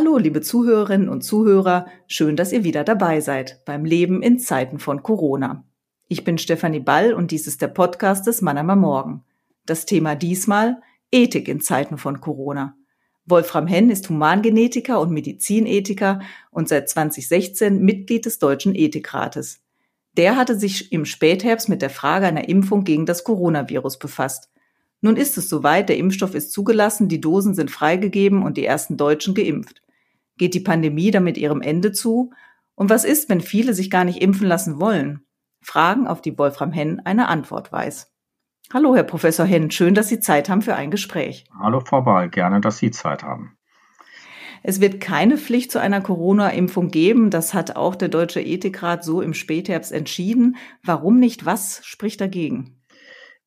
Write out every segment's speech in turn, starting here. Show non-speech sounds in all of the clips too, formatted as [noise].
Hallo, liebe Zuhörerinnen und Zuhörer, schön, dass ihr wieder dabei seid beim Leben in Zeiten von Corona. Ich bin Stefanie Ball und dies ist der Podcast des Mannheimer Morgen. Das Thema diesmal Ethik in Zeiten von Corona. Wolfram Henn ist Humangenetiker und Medizinethiker und seit 2016 Mitglied des Deutschen Ethikrates. Der hatte sich im Spätherbst mit der Frage einer Impfung gegen das Coronavirus befasst. Nun ist es soweit, der Impfstoff ist zugelassen, die Dosen sind freigegeben und die ersten Deutschen geimpft. Geht die Pandemie damit ihrem Ende zu? Und was ist, wenn viele sich gar nicht impfen lassen wollen? Fragen, auf die Wolfram Henn eine Antwort weiß. Hallo, Herr Professor Henn, schön, dass Sie Zeit haben für ein Gespräch. Hallo, Frau Ball, gerne, dass Sie Zeit haben. Es wird keine Pflicht zu einer Corona-Impfung geben. Das hat auch der Deutsche Ethikrat so im Spätherbst entschieden. Warum nicht? Was spricht dagegen?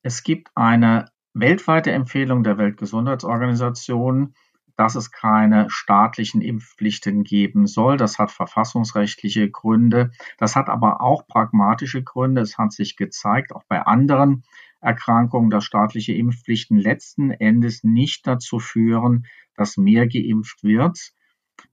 Es gibt eine weltweite Empfehlung der Weltgesundheitsorganisation, dass es keine staatlichen Impfpflichten geben soll. Das hat verfassungsrechtliche Gründe. Das hat aber auch pragmatische Gründe. Es hat sich gezeigt, auch bei anderen Erkrankungen, dass staatliche Impfpflichten letzten Endes nicht dazu führen, dass mehr geimpft wird,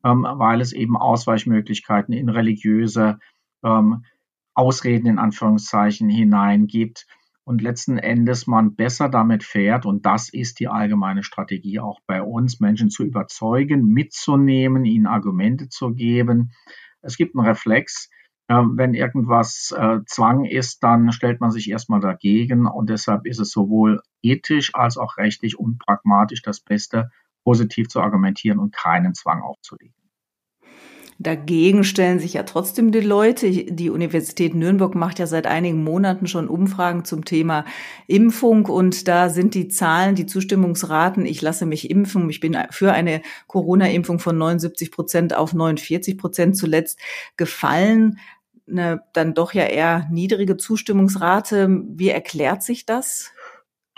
ähm, weil es eben Ausweichmöglichkeiten in religiöse ähm, Ausreden in Anführungszeichen hineingibt und letzten Endes man besser damit fährt, und das ist die allgemeine Strategie auch bei uns, Menschen zu überzeugen, mitzunehmen, ihnen Argumente zu geben. Es gibt einen Reflex, wenn irgendwas äh, Zwang ist, dann stellt man sich erstmal dagegen und deshalb ist es sowohl ethisch als auch rechtlich und pragmatisch das Beste, positiv zu argumentieren und keinen Zwang aufzulegen. Dagegen stellen sich ja trotzdem die Leute. Die Universität Nürnberg macht ja seit einigen Monaten schon Umfragen zum Thema Impfung und da sind die Zahlen, die Zustimmungsraten, ich lasse mich impfen, ich bin für eine Corona-Impfung von 79 Prozent auf 49 Prozent zuletzt gefallen. Eine dann doch ja eher niedrige Zustimmungsrate. Wie erklärt sich das?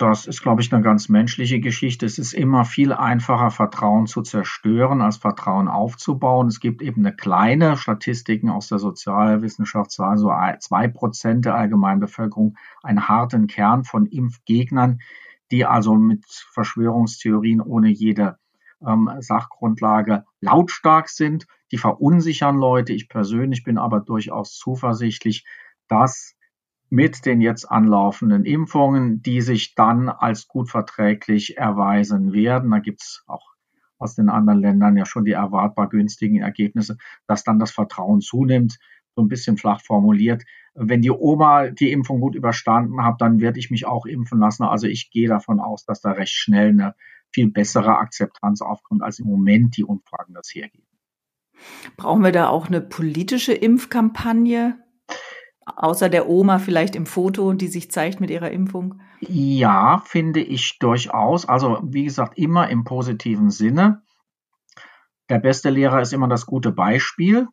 Das ist, glaube ich, eine ganz menschliche Geschichte. Es ist immer viel einfacher, Vertrauen zu zerstören, als Vertrauen aufzubauen. Es gibt eben eine kleine Statistiken aus der Sozialwissenschaft, so also zwei Prozent der allgemeinen Bevölkerung, einen harten Kern von Impfgegnern, die also mit Verschwörungstheorien ohne jede ähm, Sachgrundlage lautstark sind. Die verunsichern Leute. Ich persönlich bin aber durchaus zuversichtlich, dass mit den jetzt anlaufenden Impfungen, die sich dann als gut verträglich erweisen werden. Da gibt's auch aus den anderen Ländern ja schon die erwartbar günstigen Ergebnisse, dass dann das Vertrauen zunimmt. So ein bisschen flach formuliert. Wenn die Oma die Impfung gut überstanden hat, dann werde ich mich auch impfen lassen. Also ich gehe davon aus, dass da recht schnell eine viel bessere Akzeptanz aufkommt, als im Moment die Umfragen das hergeben. Brauchen wir da auch eine politische Impfkampagne? Außer der Oma vielleicht im Foto, die sich zeigt mit ihrer Impfung? Ja, finde ich durchaus. Also wie gesagt, immer im positiven Sinne. Der beste Lehrer ist immer das gute Beispiel.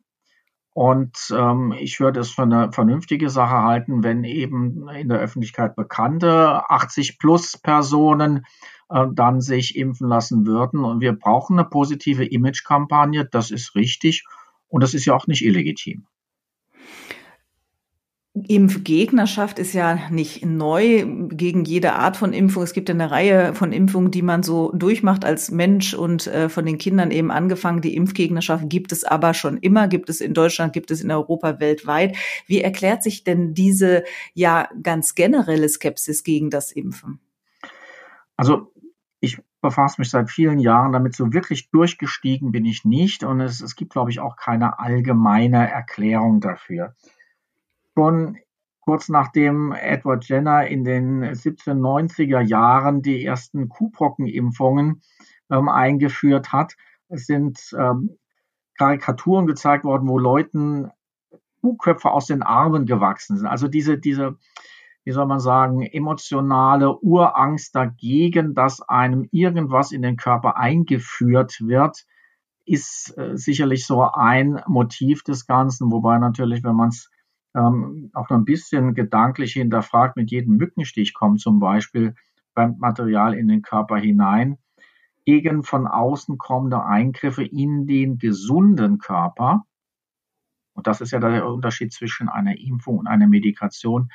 Und ähm, ich würde es für eine vernünftige Sache halten, wenn eben in der Öffentlichkeit bekannte 80 plus Personen äh, dann sich impfen lassen würden. Und wir brauchen eine positive Image-Kampagne. Das ist richtig. Und das ist ja auch nicht illegitim. Impfgegnerschaft ist ja nicht neu gegen jede Art von Impfung. Es gibt ja eine Reihe von Impfungen, die man so durchmacht als Mensch und äh, von den Kindern eben angefangen. Die Impfgegnerschaft gibt es aber schon immer, gibt es in Deutschland, gibt es in Europa weltweit. Wie erklärt sich denn diese ja ganz generelle Skepsis gegen das Impfen? Also ich befasse mich seit vielen Jahren damit. So wirklich durchgestiegen bin ich nicht und es, es gibt, glaube ich, auch keine allgemeine Erklärung dafür schon kurz nachdem Edward Jenner in den 1790er Jahren die ersten Kuhpockenimpfungen ähm, eingeführt hat, sind ähm, Karikaturen gezeigt worden, wo Leuten Kuhköpfe aus den Armen gewachsen sind. Also diese, diese, wie soll man sagen, emotionale Urangst dagegen, dass einem irgendwas in den Körper eingeführt wird, ist äh, sicherlich so ein Motiv des Ganzen. Wobei natürlich, wenn man es ähm, auch noch ein bisschen gedanklich hinterfragt, mit jedem Mückenstich kommt zum Beispiel Material in den Körper hinein, gegen von außen kommende Eingriffe in den gesunden Körper. Und das ist ja der Unterschied zwischen einer Impfung und einer Medikation.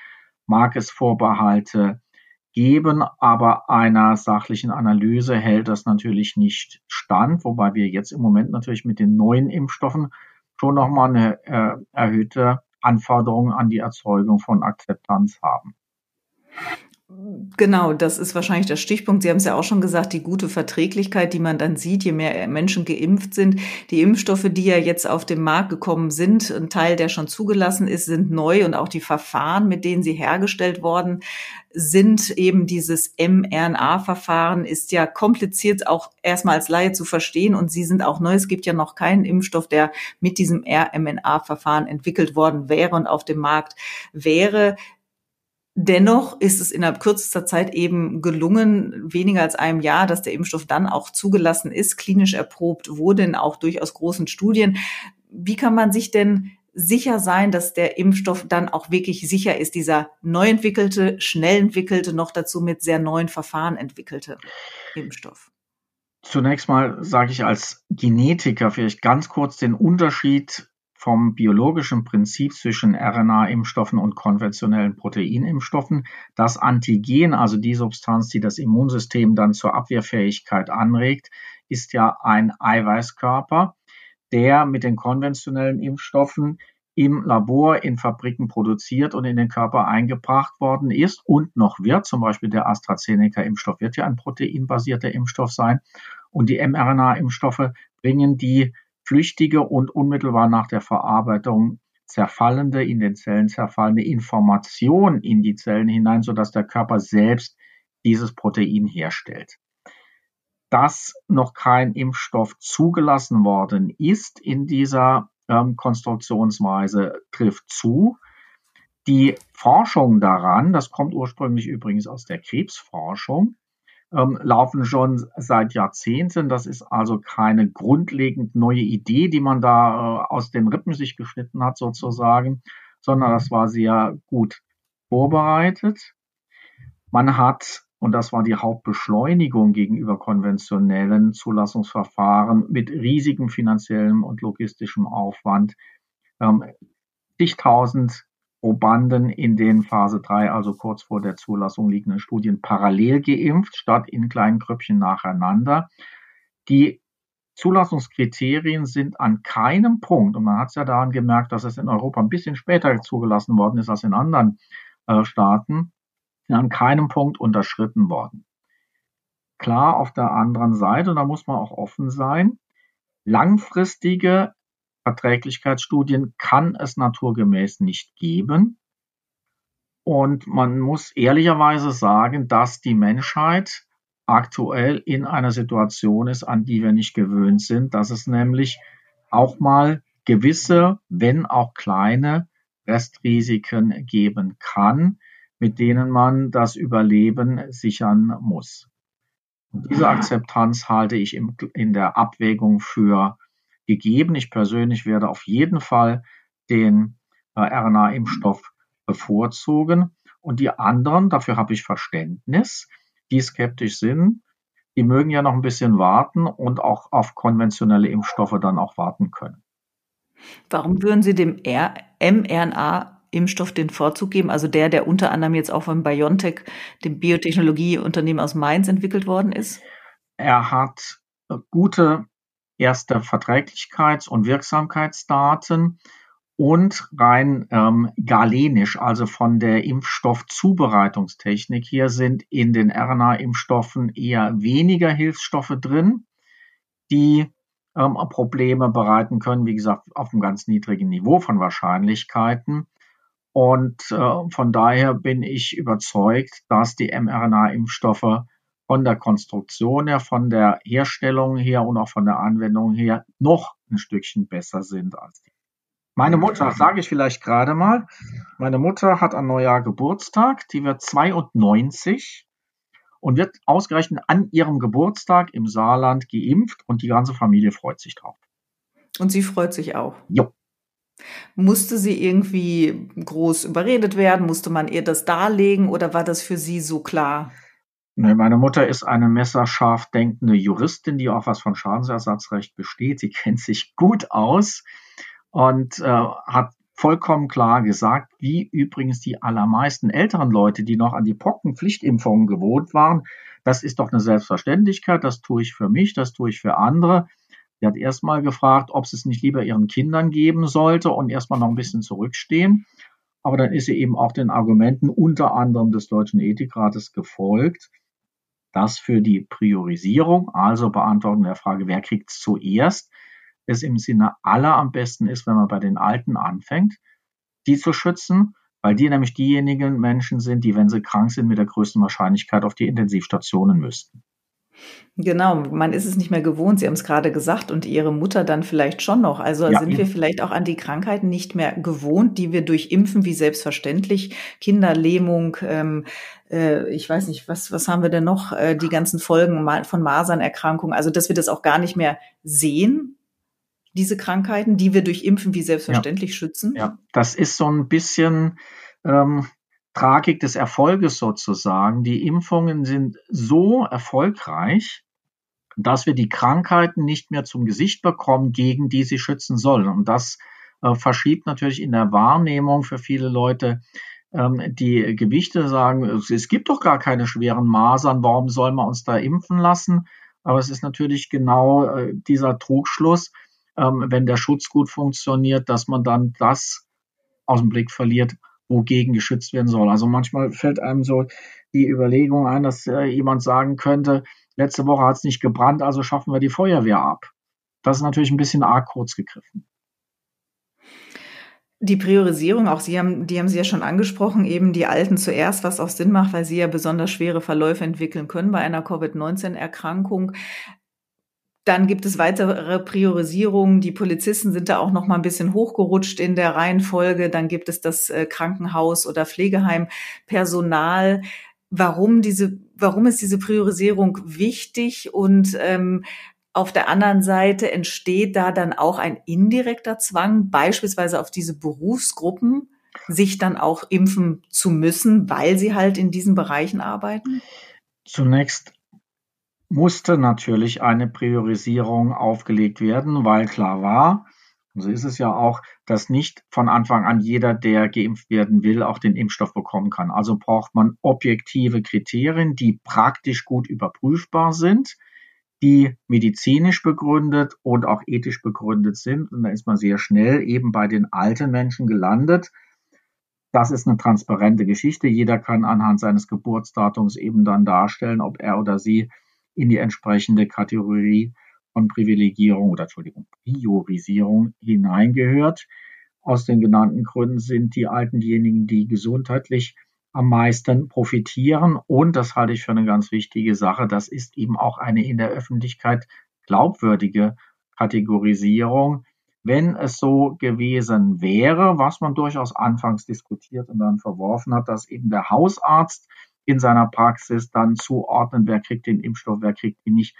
Mag es Vorbehalte geben, aber einer sachlichen Analyse hält das natürlich nicht stand, wobei wir jetzt im Moment natürlich mit den neuen Impfstoffen schon nochmal eine äh, erhöhte Anforderung an die Erzeugung von Akzeptanz haben. Genau, das ist wahrscheinlich der Stichpunkt. Sie haben es ja auch schon gesagt, die gute Verträglichkeit, die man dann sieht, je mehr Menschen geimpft sind. Die Impfstoffe, die ja jetzt auf den Markt gekommen sind, ein Teil, der schon zugelassen ist, sind neu und auch die Verfahren, mit denen sie hergestellt worden sind, eben dieses mRNA-Verfahren ist ja kompliziert auch erstmal als Laie zu verstehen und sie sind auch neu. Es gibt ja noch keinen Impfstoff, der mit diesem rMNA-Verfahren entwickelt worden wäre und auf dem Markt wäre. Dennoch ist es innerhalb kürzester Zeit eben gelungen, weniger als einem Jahr, dass der Impfstoff dann auch zugelassen ist, klinisch erprobt wurde in auch durchaus großen Studien. Wie kann man sich denn sicher sein, dass der Impfstoff dann auch wirklich sicher ist, dieser neu entwickelte, schnell entwickelte, noch dazu mit sehr neuen Verfahren entwickelte Impfstoff? Zunächst mal sage ich als Genetiker vielleicht ganz kurz den Unterschied vom biologischen Prinzip zwischen RNA-Impfstoffen und konventionellen Proteinimpfstoffen. Das Antigen, also die Substanz, die das Immunsystem dann zur Abwehrfähigkeit anregt, ist ja ein Eiweißkörper, der mit den konventionellen Impfstoffen im Labor in Fabriken produziert und in den Körper eingebracht worden ist und noch wird. Zum Beispiel der AstraZeneca-Impfstoff wird ja ein proteinbasierter Impfstoff sein. Und die mRNA-Impfstoffe bringen die flüchtige und unmittelbar nach der Verarbeitung zerfallende, in den Zellen zerfallende Information in die Zellen hinein, sodass der Körper selbst dieses Protein herstellt. Dass noch kein Impfstoff zugelassen worden ist in dieser ähm, Konstruktionsweise, trifft zu. Die Forschung daran, das kommt ursprünglich übrigens aus der Krebsforschung, ähm, laufen schon seit Jahrzehnten. Das ist also keine grundlegend neue Idee, die man da äh, aus den Rippen sich geschnitten hat sozusagen, sondern das war sehr gut vorbereitet. Man hat, und das war die Hauptbeschleunigung gegenüber konventionellen Zulassungsverfahren mit riesigem finanziellem und logistischem Aufwand, ähm, zigtausend Probanden in den Phase 3, also kurz vor der Zulassung liegenden Studien, parallel geimpft, statt in kleinen Grüppchen nacheinander. Die Zulassungskriterien sind an keinem Punkt, und man hat es ja daran gemerkt, dass es in Europa ein bisschen später zugelassen worden ist als in anderen äh, Staaten, an keinem Punkt unterschritten worden. Klar, auf der anderen Seite, und da muss man auch offen sein, langfristige Verträglichkeitsstudien kann es naturgemäß nicht geben. Und man muss ehrlicherweise sagen, dass die Menschheit aktuell in einer Situation ist, an die wir nicht gewöhnt sind, dass es nämlich auch mal gewisse, wenn auch kleine Restrisiken geben kann, mit denen man das Überleben sichern muss. Diese Akzeptanz halte ich in der Abwägung für gegeben. Ich persönlich werde auf jeden Fall den äh, RNA-Impfstoff bevorzugen. Und die anderen, dafür habe ich Verständnis, die skeptisch sind, die mögen ja noch ein bisschen warten und auch auf konventionelle Impfstoffe dann auch warten können. Warum würden Sie dem mRNA-Impfstoff den Vorzug geben? Also der, der unter anderem jetzt auch von BioNTech, dem Biotechnologieunternehmen aus Mainz, entwickelt worden ist? Er hat gute erste Verträglichkeits- und Wirksamkeitsdaten und rein ähm, galenisch, also von der Impfstoffzubereitungstechnik. Hier sind in den RNA-Impfstoffen eher weniger Hilfsstoffe drin, die ähm, Probleme bereiten können, wie gesagt, auf einem ganz niedrigen Niveau von Wahrscheinlichkeiten. Und äh, von daher bin ich überzeugt, dass die mRNA-Impfstoffe von der Konstruktion her, von der Herstellung her und auch von der Anwendung her noch ein Stückchen besser sind als die. Meine Mutter, sage ich vielleicht gerade mal, meine Mutter hat an Neujahr Geburtstag, die wird 92 und wird ausgerechnet an ihrem Geburtstag im Saarland geimpft und die ganze Familie freut sich drauf. Und sie freut sich auch. Jo. Musste sie irgendwie groß überredet werden? Musste man ihr das darlegen oder war das für sie so klar? Ne, meine Mutter ist eine messerscharf denkende Juristin, die auch was von Schadensersatzrecht besteht. Sie [laughs] kennt sich gut aus und äh, hat vollkommen klar gesagt, wie übrigens die allermeisten älteren Leute, die noch an die Pockenpflichtimpfungen gewohnt waren, das ist doch eine Selbstverständlichkeit, das tue ich für mich, das tue ich für andere. Sie hat erstmal gefragt, ob sie es nicht lieber ihren Kindern geben sollte und erstmal noch ein bisschen zurückstehen. Aber dann ist sie eben auch den Argumenten unter anderem des Deutschen Ethikrates gefolgt, dass für die Priorisierung, also Beantwortung der Frage, wer kriegt es zuerst, es im Sinne aller am besten ist, wenn man bei den Alten anfängt, die zu schützen, weil die nämlich diejenigen Menschen sind, die, wenn sie krank sind, mit der größten Wahrscheinlichkeit auf die Intensivstationen müssten. Genau, man ist es nicht mehr gewohnt, Sie haben es gerade gesagt, und Ihre Mutter dann vielleicht schon noch. Also ja, sind wir vielleicht auch an die Krankheiten nicht mehr gewohnt, die wir durch Impfen wie selbstverständlich, Kinderlähmung, ähm, äh, ich weiß nicht, was, was haben wir denn noch, äh, die ganzen Folgen von Masernerkrankungen, also dass wir das auch gar nicht mehr sehen, diese Krankheiten, die wir durch Impfen wie selbstverständlich ja. schützen? Ja, das ist so ein bisschen ähm, Tragik des Erfolges sozusagen. Die Impfungen sind so erfolgreich, dass wir die Krankheiten nicht mehr zum Gesicht bekommen, gegen die sie schützen sollen. Und das äh, verschiebt natürlich in der Wahrnehmung für viele Leute ähm, die Gewichte, sagen, es gibt doch gar keine schweren Masern, warum soll man uns da impfen lassen? Aber es ist natürlich genau äh, dieser Trugschluss, ähm, wenn der Schutz gut funktioniert, dass man dann das aus dem Blick verliert, wogegen geschützt werden soll. Also manchmal fällt einem so die Überlegung ein, dass äh, jemand sagen könnte, letzte Woche hat es nicht gebrannt, also schaffen wir die Feuerwehr ab. Das ist natürlich ein bisschen arg kurz gegriffen. Die Priorisierung, auch Sie haben, die haben Sie ja schon angesprochen, eben die Alten zuerst, was auch Sinn macht, weil sie ja besonders schwere Verläufe entwickeln können bei einer Covid-19-Erkrankung. Dann gibt es weitere Priorisierungen. Die Polizisten sind da auch noch mal ein bisschen hochgerutscht in der Reihenfolge. Dann gibt es das äh, Krankenhaus oder Pflegeheimpersonal. Warum diese, warum ist diese Priorisierung wichtig? Und ähm, auf der anderen Seite entsteht da dann auch ein indirekter Zwang, beispielsweise auf diese Berufsgruppen, sich dann auch impfen zu müssen, weil sie halt in diesen Bereichen arbeiten? Zunächst musste natürlich eine Priorisierung aufgelegt werden, weil klar war, und so ist es ja auch, dass nicht von Anfang an jeder, der geimpft werden will, auch den Impfstoff bekommen kann. Also braucht man objektive Kriterien, die praktisch gut überprüfbar sind, die medizinisch begründet und auch ethisch begründet sind. Und da ist man sehr schnell eben bei den alten Menschen gelandet. Das ist eine transparente Geschichte. Jeder kann anhand seines Geburtsdatums eben dann darstellen, ob er oder sie in die entsprechende Kategorie von Privilegierung oder Entschuldigung, Priorisierung hineingehört. Aus den genannten Gründen sind die Alten diejenigen, die gesundheitlich am meisten profitieren. Und das halte ich für eine ganz wichtige Sache. Das ist eben auch eine in der Öffentlichkeit glaubwürdige Kategorisierung. Wenn es so gewesen wäre, was man durchaus anfangs diskutiert und dann verworfen hat, dass eben der Hausarzt in seiner Praxis dann zuordnen, wer kriegt den Impfstoff, wer kriegt ihn nicht.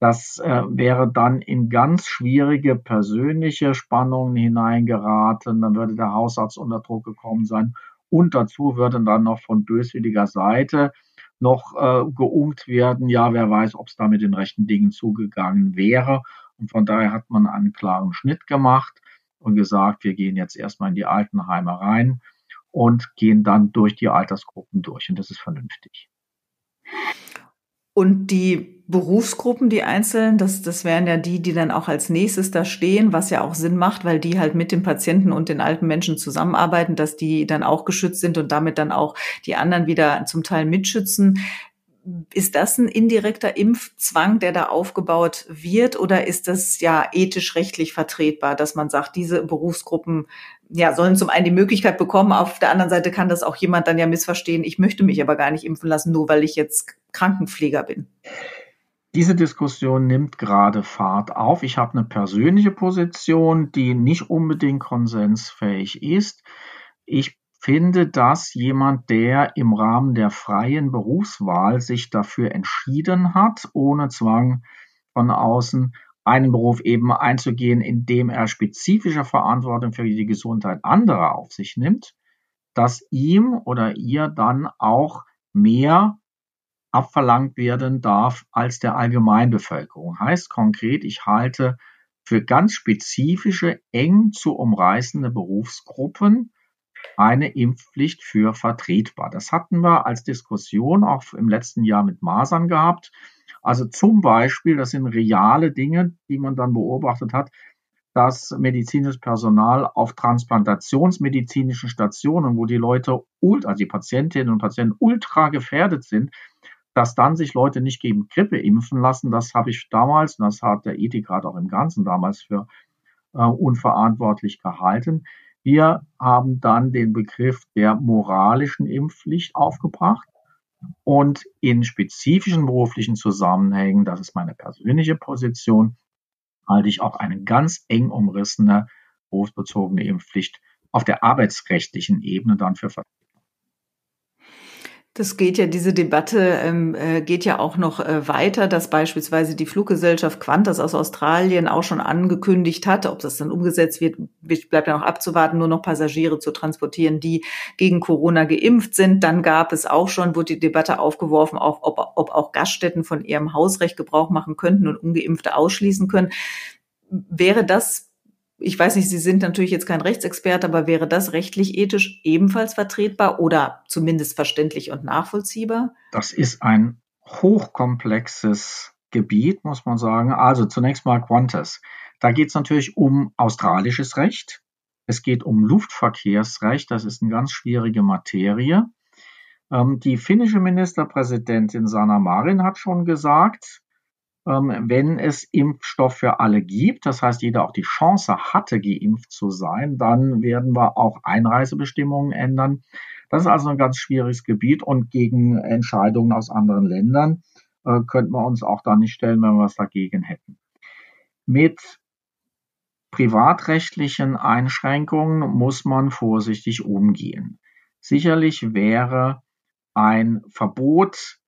Das äh, wäre dann in ganz schwierige persönliche Spannungen hineingeraten. Dann würde der Hausarzt unter Druck gekommen sein. Und dazu würde dann noch von böswilliger Seite noch äh, geungt werden. Ja, wer weiß, ob es da mit den rechten Dingen zugegangen wäre. Und von daher hat man einen klaren Schnitt gemacht und gesagt, wir gehen jetzt erstmal in die Altenheime rein und gehen dann durch die Altersgruppen durch. Und das ist vernünftig. Und die Berufsgruppen, die einzelnen, das, das wären ja die, die dann auch als nächstes da stehen, was ja auch Sinn macht, weil die halt mit den Patienten und den alten Menschen zusammenarbeiten, dass die dann auch geschützt sind und damit dann auch die anderen wieder zum Teil mitschützen. Ist das ein indirekter Impfzwang, der da aufgebaut wird, oder ist das ja ethisch-rechtlich vertretbar, dass man sagt, diese Berufsgruppen ja, sollen zum einen die Möglichkeit bekommen, auf der anderen Seite kann das auch jemand dann ja missverstehen, ich möchte mich aber gar nicht impfen lassen, nur weil ich jetzt Krankenpfleger bin. Diese Diskussion nimmt gerade Fahrt auf. Ich habe eine persönliche Position, die nicht unbedingt konsensfähig ist. Ich finde, dass jemand, der im Rahmen der freien Berufswahl sich dafür entschieden hat, ohne Zwang von außen, einen Beruf eben einzugehen, in dem er spezifische Verantwortung für die Gesundheit anderer auf sich nimmt, dass ihm oder ihr dann auch mehr abverlangt werden darf als der Allgemeinbevölkerung. Heißt konkret, ich halte für ganz spezifische, eng zu umreißende Berufsgruppen eine Impfpflicht für vertretbar. Das hatten wir als Diskussion auch im letzten Jahr mit Masern gehabt. Also zum Beispiel, das sind reale Dinge, die man dann beobachtet hat, dass medizinisches Personal auf transplantationsmedizinischen Stationen, wo die Leute, also die Patientinnen und Patienten ultra gefährdet sind, dass dann sich Leute nicht gegen Grippe impfen lassen, das habe ich damals, und das hat der Ethikrat auch im Ganzen damals für äh, unverantwortlich gehalten. Wir haben dann den Begriff der moralischen Impfpflicht aufgebracht und in spezifischen beruflichen Zusammenhängen, das ist meine persönliche Position, halte ich auch eine ganz eng umrissene berufsbezogene Impfpflicht auf der arbeitsrechtlichen Ebene dann für das geht ja, diese Debatte ähm, äh, geht ja auch noch äh, weiter, dass beispielsweise die Fluggesellschaft Qantas aus Australien auch schon angekündigt hat, ob das dann umgesetzt wird, bleibt ja noch abzuwarten, nur noch Passagiere zu transportieren, die gegen Corona geimpft sind. Dann gab es auch schon, wurde die Debatte aufgeworfen, auch, ob, ob auch Gaststätten von ihrem Hausrecht Gebrauch machen könnten und Ungeimpfte ausschließen können. Wäre das ich weiß nicht, Sie sind natürlich jetzt kein Rechtsexperte, aber wäre das rechtlich ethisch ebenfalls vertretbar oder zumindest verständlich und nachvollziehbar? Das ist ein hochkomplexes Gebiet, muss man sagen. Also zunächst mal Qantas. Da geht es natürlich um australisches Recht. Es geht um Luftverkehrsrecht. Das ist eine ganz schwierige Materie. Ähm, die finnische Ministerpräsidentin Sanna Marin hat schon gesagt, wenn es Impfstoff für alle gibt, das heißt, jeder auch die Chance hatte, geimpft zu sein, dann werden wir auch Einreisebestimmungen ändern. Das ist also ein ganz schwieriges Gebiet und gegen Entscheidungen aus anderen Ländern äh, könnten wir uns auch da nicht stellen, wenn wir was dagegen hätten. Mit privatrechtlichen Einschränkungen muss man vorsichtig umgehen. Sicherlich wäre ein Verbot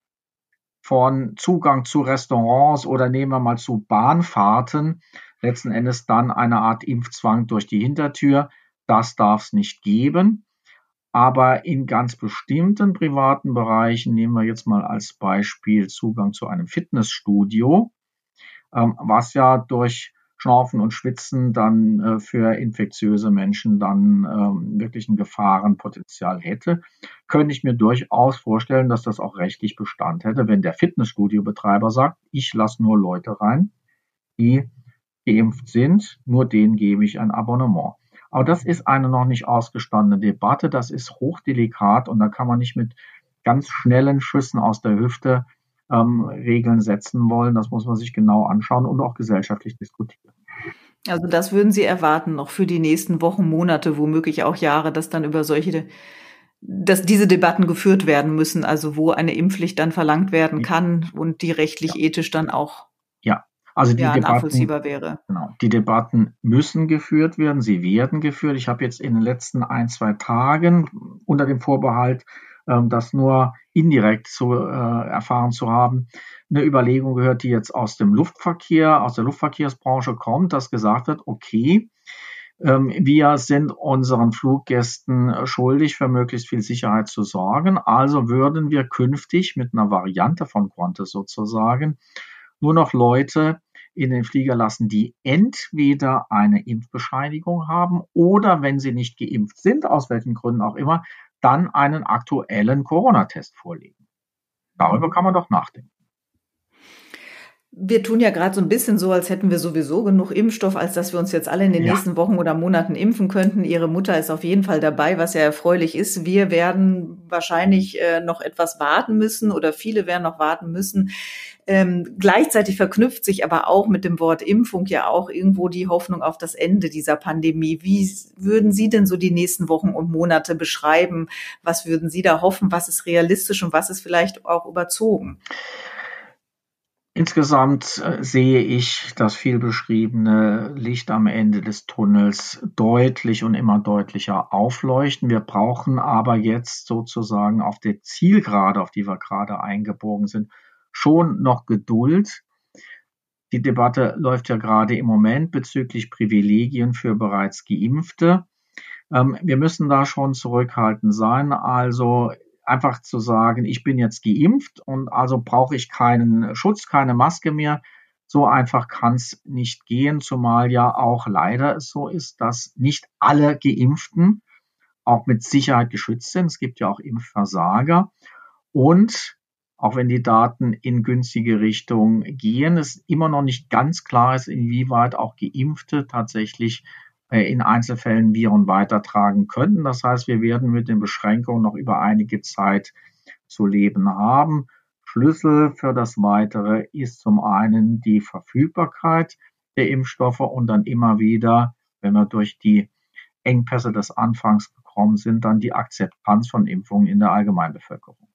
von Zugang zu Restaurants oder nehmen wir mal zu Bahnfahrten, letzten Endes dann eine Art Impfzwang durch die Hintertür. Das darf es nicht geben. Aber in ganz bestimmten privaten Bereichen, nehmen wir jetzt mal als Beispiel Zugang zu einem Fitnessstudio, ähm, was ja durch Schnaufen und Schwitzen dann äh, für infektiöse Menschen dann ähm, wirklich ein Gefahrenpotenzial hätte, könnte ich mir durchaus vorstellen, dass das auch rechtlich Bestand hätte, wenn der Fitnessstudio-Betreiber sagt, ich lasse nur Leute rein, die geimpft sind, nur denen gebe ich ein Abonnement. Aber das ist eine noch nicht ausgestandene Debatte, das ist hochdelikat und da kann man nicht mit ganz schnellen Schüssen aus der Hüfte ähm, Regeln setzen wollen. Das muss man sich genau anschauen und auch gesellschaftlich diskutieren. Also das würden Sie erwarten, noch für die nächsten Wochen, Monate, womöglich auch Jahre, dass dann über solche, dass diese Debatten geführt werden müssen, also wo eine Impfpflicht dann verlangt werden kann und die rechtlich ja. ethisch dann auch ja. Also die ja, Debatten. Genau, die Debatten müssen geführt werden, sie werden geführt. Ich habe jetzt in den letzten ein, zwei Tagen unter dem Vorbehalt, das nur indirekt zu äh, erfahren zu haben, eine Überlegung gehört, die jetzt aus dem Luftverkehr, aus der Luftverkehrsbranche kommt, dass gesagt wird, okay, ähm, wir sind unseren Fluggästen schuldig, für möglichst viel Sicherheit zu sorgen. Also würden wir künftig mit einer Variante von Qantas sozusagen nur noch Leute in den Flieger lassen, die entweder eine Impfbescheinigung haben oder wenn sie nicht geimpft sind, aus welchen Gründen auch immer, dann einen aktuellen Corona-Test vorlegen. Darüber kann man doch nachdenken. Wir tun ja gerade so ein bisschen so, als hätten wir sowieso genug Impfstoff, als dass wir uns jetzt alle in den ja. nächsten Wochen oder Monaten impfen könnten. Ihre Mutter ist auf jeden Fall dabei, was ja erfreulich ist. Wir werden wahrscheinlich äh, noch etwas warten müssen oder viele werden noch warten müssen. Ähm, gleichzeitig verknüpft sich aber auch mit dem Wort Impfung ja auch irgendwo die Hoffnung auf das Ende dieser Pandemie. Wie würden Sie denn so die nächsten Wochen und Monate beschreiben? Was würden Sie da hoffen? Was ist realistisch und was ist vielleicht auch überzogen? Insgesamt äh, sehe ich das viel beschriebene Licht am Ende des Tunnels deutlich und immer deutlicher aufleuchten. Wir brauchen aber jetzt sozusagen auf der Zielgerade, auf die wir gerade eingebogen sind, schon noch Geduld. Die Debatte läuft ja gerade im Moment bezüglich Privilegien für bereits Geimpfte. Ähm, wir müssen da schon zurückhaltend sein. Also einfach zu sagen, ich bin jetzt geimpft und also brauche ich keinen Schutz, keine Maske mehr. So einfach kann es nicht gehen, zumal ja auch leider es so ist, dass nicht alle Geimpften auch mit Sicherheit geschützt sind. Es gibt ja auch Impfversager. Und auch wenn die Daten in günstige Richtung gehen, es immer noch nicht ganz klar ist, inwieweit auch Geimpfte tatsächlich äh, in Einzelfällen Viren weitertragen könnten. Das heißt, wir werden mit den Beschränkungen noch über einige Zeit zu leben haben. Schlüssel für das Weitere ist zum einen die Verfügbarkeit der Impfstoffe und dann immer wieder, wenn wir durch die Engpässe des Anfangs gekommen sind, dann die Akzeptanz von Impfungen in der Allgemeinbevölkerung.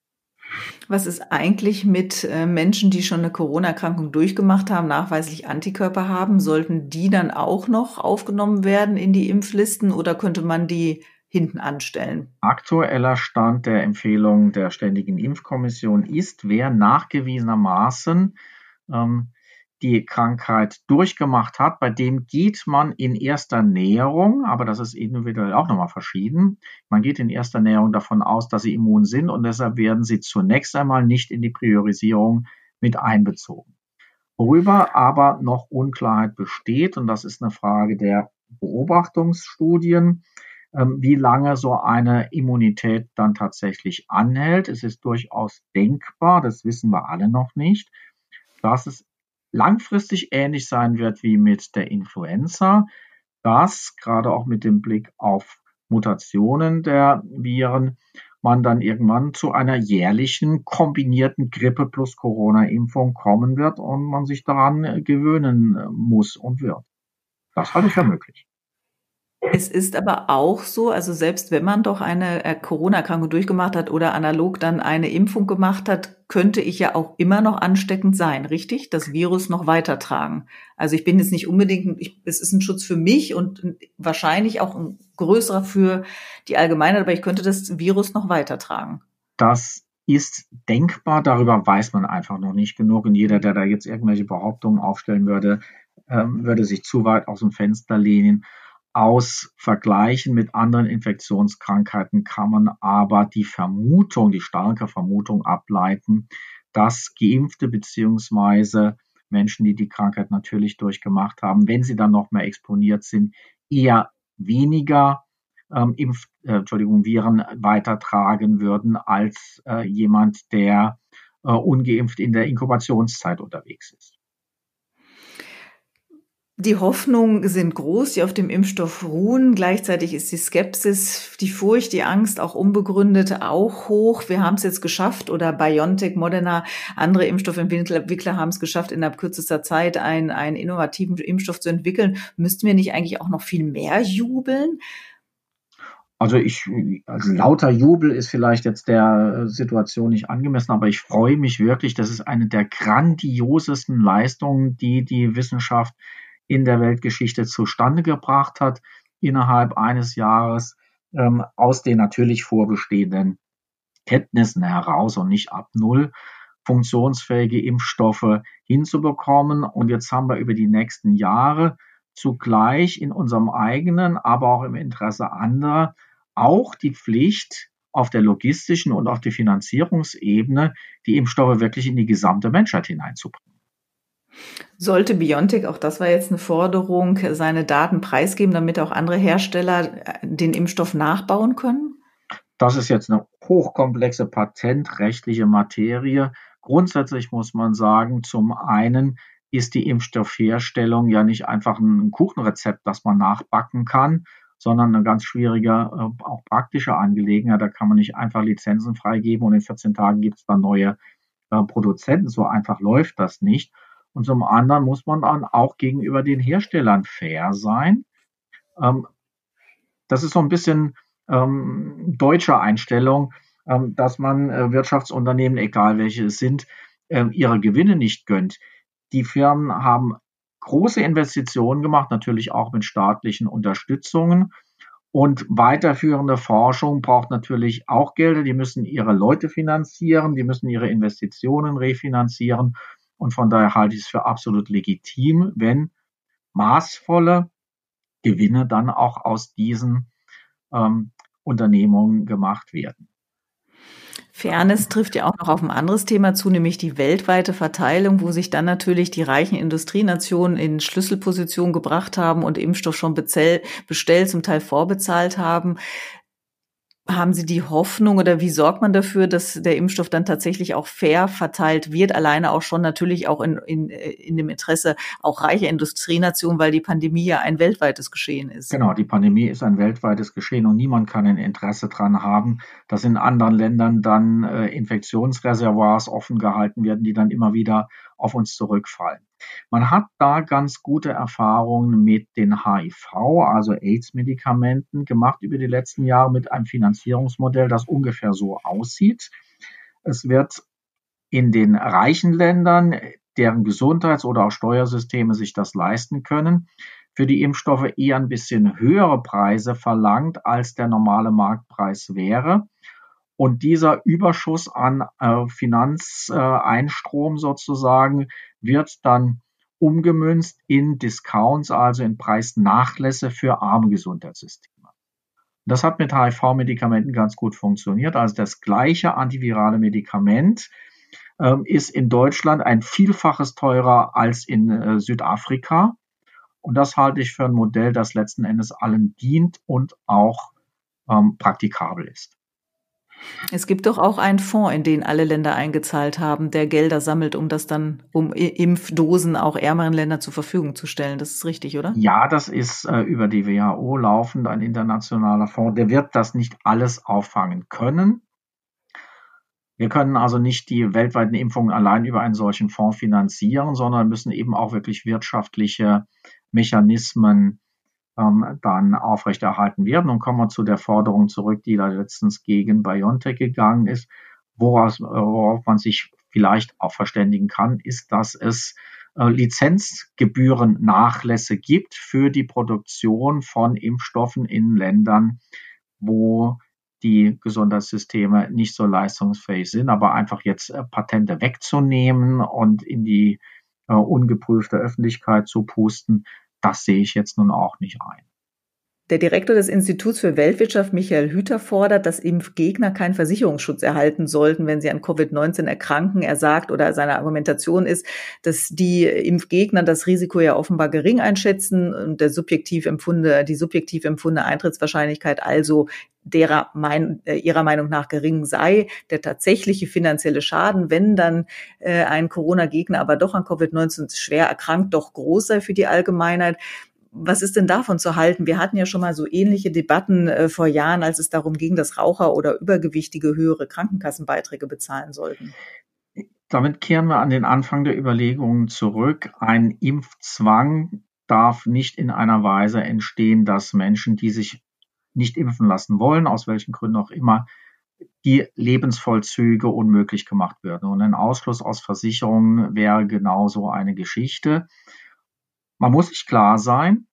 Was ist eigentlich mit äh, Menschen, die schon eine Corona-Erkrankung durchgemacht haben, nachweislich Antikörper haben? Sollten die dann auch noch aufgenommen werden in die Impflisten oder könnte man die hinten anstellen? Aktueller Stand der Empfehlung der Ständigen Impfkommission ist, wer nachgewiesenermaßen ähm, die Krankheit durchgemacht hat, bei dem geht man in erster Näherung, aber das ist individuell auch nochmal verschieden, man geht in erster Näherung davon aus, dass sie immun sind und deshalb werden sie zunächst einmal nicht in die Priorisierung mit einbezogen. Worüber aber noch Unklarheit besteht, und das ist eine Frage der Beobachtungsstudien, ähm, wie lange so eine Immunität dann tatsächlich anhält. Es ist durchaus denkbar, das wissen wir alle noch nicht, dass es langfristig ähnlich sein wird wie mit der Influenza, dass gerade auch mit dem Blick auf Mutationen der Viren man dann irgendwann zu einer jährlichen kombinierten Grippe plus Corona-Impfung kommen wird und man sich daran gewöhnen muss und wird. Das halte ich für möglich. Es ist aber auch so, also selbst wenn man doch eine äh, Corona-Erkrankung durchgemacht hat oder analog dann eine Impfung gemacht hat, könnte ich ja auch immer noch ansteckend sein, richtig? Das Virus noch weitertragen. Also ich bin jetzt nicht unbedingt, ich, es ist ein Schutz für mich und wahrscheinlich auch ein größerer für die Allgemeinheit, aber ich könnte das Virus noch weitertragen. Das ist denkbar, darüber weiß man einfach noch nicht genug und jeder, der da jetzt irgendwelche Behauptungen aufstellen würde, ähm, würde sich zu weit aus dem Fenster lehnen. Aus Vergleichen mit anderen Infektionskrankheiten kann man aber die Vermutung, die starke Vermutung ableiten, dass Geimpfte beziehungsweise Menschen, die die Krankheit natürlich durchgemacht haben, wenn sie dann noch mehr exponiert sind, eher weniger ähm, Impf, äh, Entschuldigung, Viren weitertragen würden als äh, jemand, der äh, ungeimpft in der Inkubationszeit unterwegs ist. Die Hoffnungen sind groß, die auf dem Impfstoff ruhen. Gleichzeitig ist die Skepsis, die Furcht, die Angst auch unbegründet auch hoch. Wir haben es jetzt geschafft oder BioNTech, Moderna, andere Impfstoffentwickler haben es geschafft, innerhalb kürzester Zeit einen, einen innovativen Impfstoff zu entwickeln. Müssten wir nicht eigentlich auch noch viel mehr jubeln? Also ich, also lauter Jubel ist vielleicht jetzt der Situation nicht angemessen, aber ich freue mich wirklich. Das ist eine der grandiosesten Leistungen, die die Wissenschaft in der Weltgeschichte zustande gebracht hat, innerhalb eines Jahres ähm, aus den natürlich vorbestehenden Kenntnissen heraus und nicht ab Null funktionsfähige Impfstoffe hinzubekommen. Und jetzt haben wir über die nächsten Jahre zugleich in unserem eigenen, aber auch im Interesse anderer auch die Pflicht, auf der logistischen und auf der Finanzierungsebene die Impfstoffe wirklich in die gesamte Menschheit hineinzubringen. Sollte Biontech, auch das war jetzt eine Forderung, seine Daten preisgeben, damit auch andere Hersteller äh, den Impfstoff nachbauen können? Das ist jetzt eine hochkomplexe patentrechtliche Materie. Grundsätzlich muss man sagen, zum einen ist die Impfstoffherstellung ja nicht einfach ein Kuchenrezept, das man nachbacken kann, sondern eine ganz schwierige, äh, auch praktische Angelegenheit. Da kann man nicht einfach Lizenzen freigeben und in 14 Tagen gibt es dann neue äh, Produzenten. So einfach läuft das nicht. Und zum anderen muss man dann auch gegenüber den Herstellern fair sein. Ähm, das ist so ein bisschen ähm, deutsche Einstellung, ähm, dass man äh, Wirtschaftsunternehmen, egal welche es sind, ihre Gewinne nicht gönnt. Die Firmen haben große Investitionen gemacht, natürlich auch mit staatlichen Unterstützungen. Und weiterführende Forschung braucht natürlich auch Gelder. Die müssen ihre Leute finanzieren, die müssen ihre Investitionen refinanzieren. Und von daher halte ich es für absolut legitim, wenn maßvolle Gewinne dann auch aus diesen ähm, Unternehmungen gemacht werden. Fairness trifft ja auch noch auf ein anderes Thema zu, nämlich die weltweite Verteilung, wo sich dann natürlich die reichen Industrienationen in Schlüsselpositionen gebracht haben und Impfstoff schon bestellt, zum Teil vorbezahlt haben. Haben Sie die Hoffnung oder wie sorgt man dafür, dass der Impfstoff dann tatsächlich auch fair verteilt wird? Alleine auch schon natürlich auch in, in, in dem Interesse auch reicher Industrienationen, weil die Pandemie ja ein weltweites Geschehen ist. Genau, die Pandemie ist ein weltweites Geschehen und niemand kann ein Interesse daran haben, dass in anderen Ländern dann äh, Infektionsreservoirs offen gehalten werden, die dann immer wieder auf uns zurückfallen. Man hat da ganz gute Erfahrungen mit den HIV, also AIDS-Medikamenten gemacht über die letzten Jahre mit einem Finanzierungsmodell, das ungefähr so aussieht. Es wird in den reichen Ländern, deren Gesundheits- oder auch Steuersysteme sich das leisten können, für die Impfstoffe eher ein bisschen höhere Preise verlangt, als der normale Marktpreis wäre. Und dieser Überschuss an äh, Finanzeinstrom sozusagen wird dann umgemünzt in Discounts, also in Preisnachlässe für arme Gesundheitssysteme. Das hat mit HIV-Medikamenten ganz gut funktioniert. Also das gleiche antivirale Medikament ähm, ist in Deutschland ein Vielfaches teurer als in äh, Südafrika. Und das halte ich für ein Modell, das letzten Endes allen dient und auch ähm, praktikabel ist. Es gibt doch auch einen Fonds, in den alle Länder eingezahlt haben, der Gelder sammelt, um das dann, um Impfdosen auch ärmeren Ländern zur Verfügung zu stellen. Das ist richtig, oder? Ja, das ist äh, über die WHO laufend ein internationaler Fonds. Der wird das nicht alles auffangen können. Wir können also nicht die weltweiten Impfungen allein über einen solchen Fonds finanzieren, sondern müssen eben auch wirklich wirtschaftliche Mechanismen ähm, dann aufrechterhalten werden. Und kommen wir zu der Forderung zurück, die da letztens gegen BioNTech gegangen ist. Woraus, worauf man sich vielleicht auch verständigen kann, ist, dass es äh, Lizenzgebührennachlässe gibt für die Produktion von Impfstoffen in Ländern, wo die Gesundheitssysteme nicht so leistungsfähig sind, aber einfach jetzt äh, Patente wegzunehmen und in die äh, ungeprüfte Öffentlichkeit zu pusten, das sehe ich jetzt nun auch nicht ein. Der Direktor des Instituts für Weltwirtschaft, Michael Hüter, fordert, dass Impfgegner keinen Versicherungsschutz erhalten sollten, wenn sie an Covid-19 erkranken. Er sagt oder seine Argumentation ist, dass die Impfgegner das Risiko ja offenbar gering einschätzen und der subjektiv empfundene, die subjektiv empfundene Eintrittswahrscheinlichkeit also derer mein, äh, ihrer Meinung nach gering sei. Der tatsächliche finanzielle Schaden, wenn dann äh, ein Corona-Gegner aber doch an Covid-19 schwer erkrankt, doch groß sei für die Allgemeinheit was ist denn davon zu halten? Wir hatten ja schon mal so ähnliche Debatten äh, vor Jahren, als es darum ging, dass Raucher oder Übergewichtige höhere Krankenkassenbeiträge bezahlen sollten. Damit kehren wir an den Anfang der Überlegungen zurück. Ein Impfzwang darf nicht in einer Weise entstehen, dass Menschen, die sich nicht impfen lassen wollen, aus welchen Gründen auch immer, die Lebensvollzüge unmöglich gemacht werden. Und ein Ausschluss aus Versicherungen wäre genauso eine Geschichte. Man muss sich klar sein,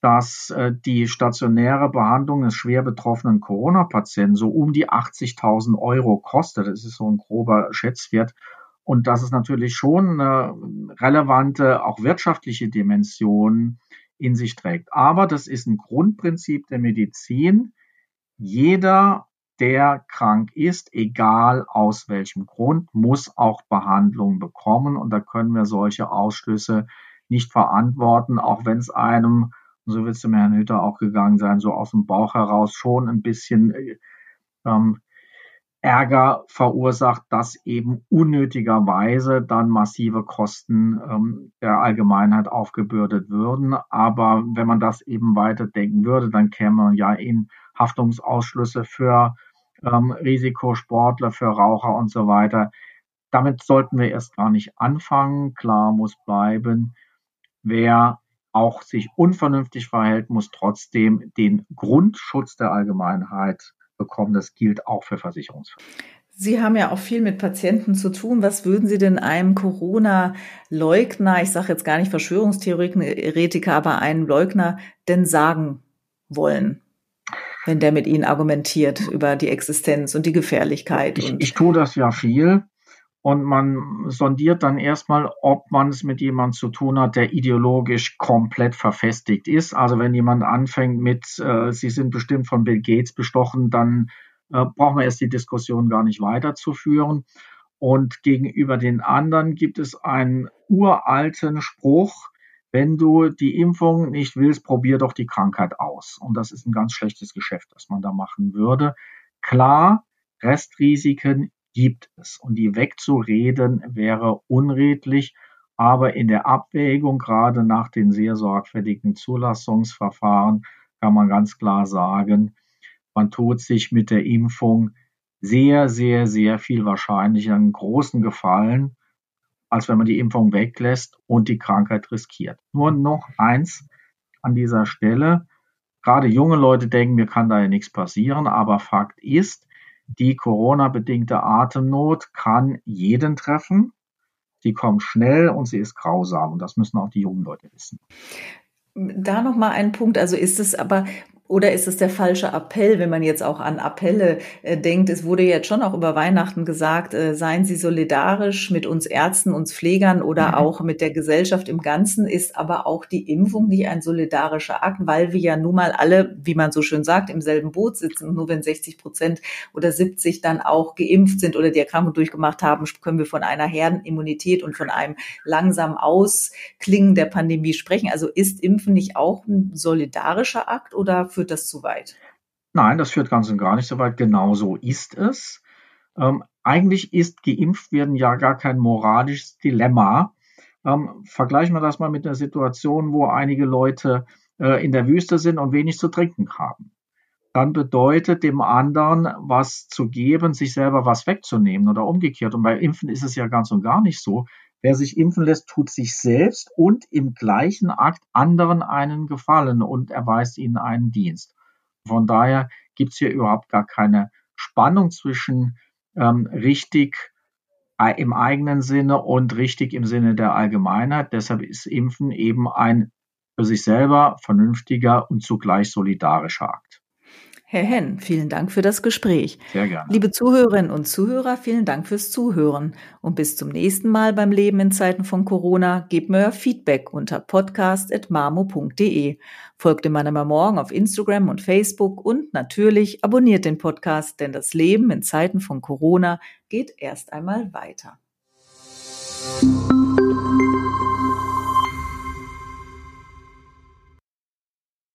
dass äh, die stationäre Behandlung des schwer betroffenen Corona-Patienten so um die 80.000 Euro kostet. Das ist so ein grober Schätzwert. Und dass es natürlich schon eine relevante, auch wirtschaftliche Dimension in sich trägt. Aber das ist ein Grundprinzip der Medizin. Jeder, der krank ist, egal aus welchem Grund, muss auch Behandlung bekommen. Und da können wir solche Ausschlüsse nicht verantworten, auch wenn es einem, so wird es dem Herrn Hütter auch gegangen sein, so aus dem Bauch heraus schon ein bisschen äh, ähm, Ärger verursacht, dass eben unnötigerweise dann massive Kosten ähm, der Allgemeinheit aufgebürdet würden. Aber wenn man das eben weiterdenken würde, dann käme man ja in Haftungsausschlüsse für ähm, Risikosportler, für Raucher und so weiter. Damit sollten wir erst gar nicht anfangen. Klar muss bleiben, Wer auch sich unvernünftig verhält, muss trotzdem den Grundschutz der Allgemeinheit bekommen. Das gilt auch für Versicherungsfälle. Sie haben ja auch viel mit Patienten zu tun. Was würden Sie denn einem Corona-Leugner, ich sage jetzt gar nicht Verschwörungstheoretiker, aber einem Leugner denn sagen wollen, wenn der mit Ihnen argumentiert über die Existenz und die Gefährlichkeit? Ich, ich tue das ja viel und man sondiert dann erstmal, ob man es mit jemandem zu tun hat, der ideologisch komplett verfestigt ist. Also wenn jemand anfängt mit, äh, Sie sind bestimmt von Bill Gates bestochen, dann äh, brauchen wir erst die Diskussion gar nicht weiterzuführen. Und gegenüber den anderen gibt es einen uralten Spruch, wenn du die Impfung nicht willst, probier doch die Krankheit aus. Und das ist ein ganz schlechtes Geschäft, das man da machen würde. Klar, Restrisiken gibt es und die wegzureden wäre unredlich. Aber in der Abwägung, gerade nach den sehr sorgfältigen Zulassungsverfahren, kann man ganz klar sagen, man tut sich mit der Impfung sehr, sehr, sehr viel wahrscheinlicher einen großen Gefallen, als wenn man die Impfung weglässt und die Krankheit riskiert. Nur noch eins an dieser Stelle. Gerade junge Leute denken, mir kann da ja nichts passieren, aber Fakt ist, die Corona-bedingte Atemnot kann jeden treffen. Die kommt schnell und sie ist grausam und das müssen auch die jungen Leute wissen. Da noch mal ein Punkt. Also ist es aber oder ist es der falsche Appell, wenn man jetzt auch an Appelle äh, denkt? Es wurde jetzt schon auch über Weihnachten gesagt, äh, seien Sie solidarisch mit uns Ärzten, uns Pflegern oder mhm. auch mit der Gesellschaft im Ganzen. Ist aber auch die Impfung nicht ein solidarischer Akt, weil wir ja nun mal alle, wie man so schön sagt, im selben Boot sitzen. Nur wenn 60 Prozent oder 70 dann auch geimpft sind oder die Erkrankung durchgemacht haben, können wir von einer Herdenimmunität und von einem langsam Ausklingen der Pandemie sprechen. Also ist Impfen nicht auch ein solidarischer Akt oder führt das zu weit? Nein, das führt ganz und gar nicht so weit. Genau so ist es. Ähm, eigentlich ist geimpft werden ja gar kein moralisches Dilemma. Ähm, vergleichen wir das mal mit der Situation, wo einige Leute äh, in der Wüste sind und wenig zu trinken haben. Dann bedeutet dem anderen was zu geben, sich selber was wegzunehmen oder umgekehrt. Und bei Impfen ist es ja ganz und gar nicht so. Wer sich impfen lässt, tut sich selbst und im gleichen Akt anderen einen Gefallen und erweist ihnen einen Dienst. Von daher gibt es hier überhaupt gar keine Spannung zwischen ähm, richtig äh, im eigenen Sinne und richtig im Sinne der Allgemeinheit. Deshalb ist Impfen eben ein für sich selber vernünftiger und zugleich solidarischer Akt. Herr Henn, vielen Dank für das Gespräch. Sehr gerne. Liebe Zuhörerinnen und Zuhörer, vielen Dank fürs Zuhören. Und bis zum nächsten Mal beim Leben in Zeiten von Corona. Gebt mir euer Feedback unter podcast.marmo.de. Folgt dem Mann morgen auf Instagram und Facebook und natürlich abonniert den Podcast, denn das Leben in Zeiten von Corona geht erst einmal weiter.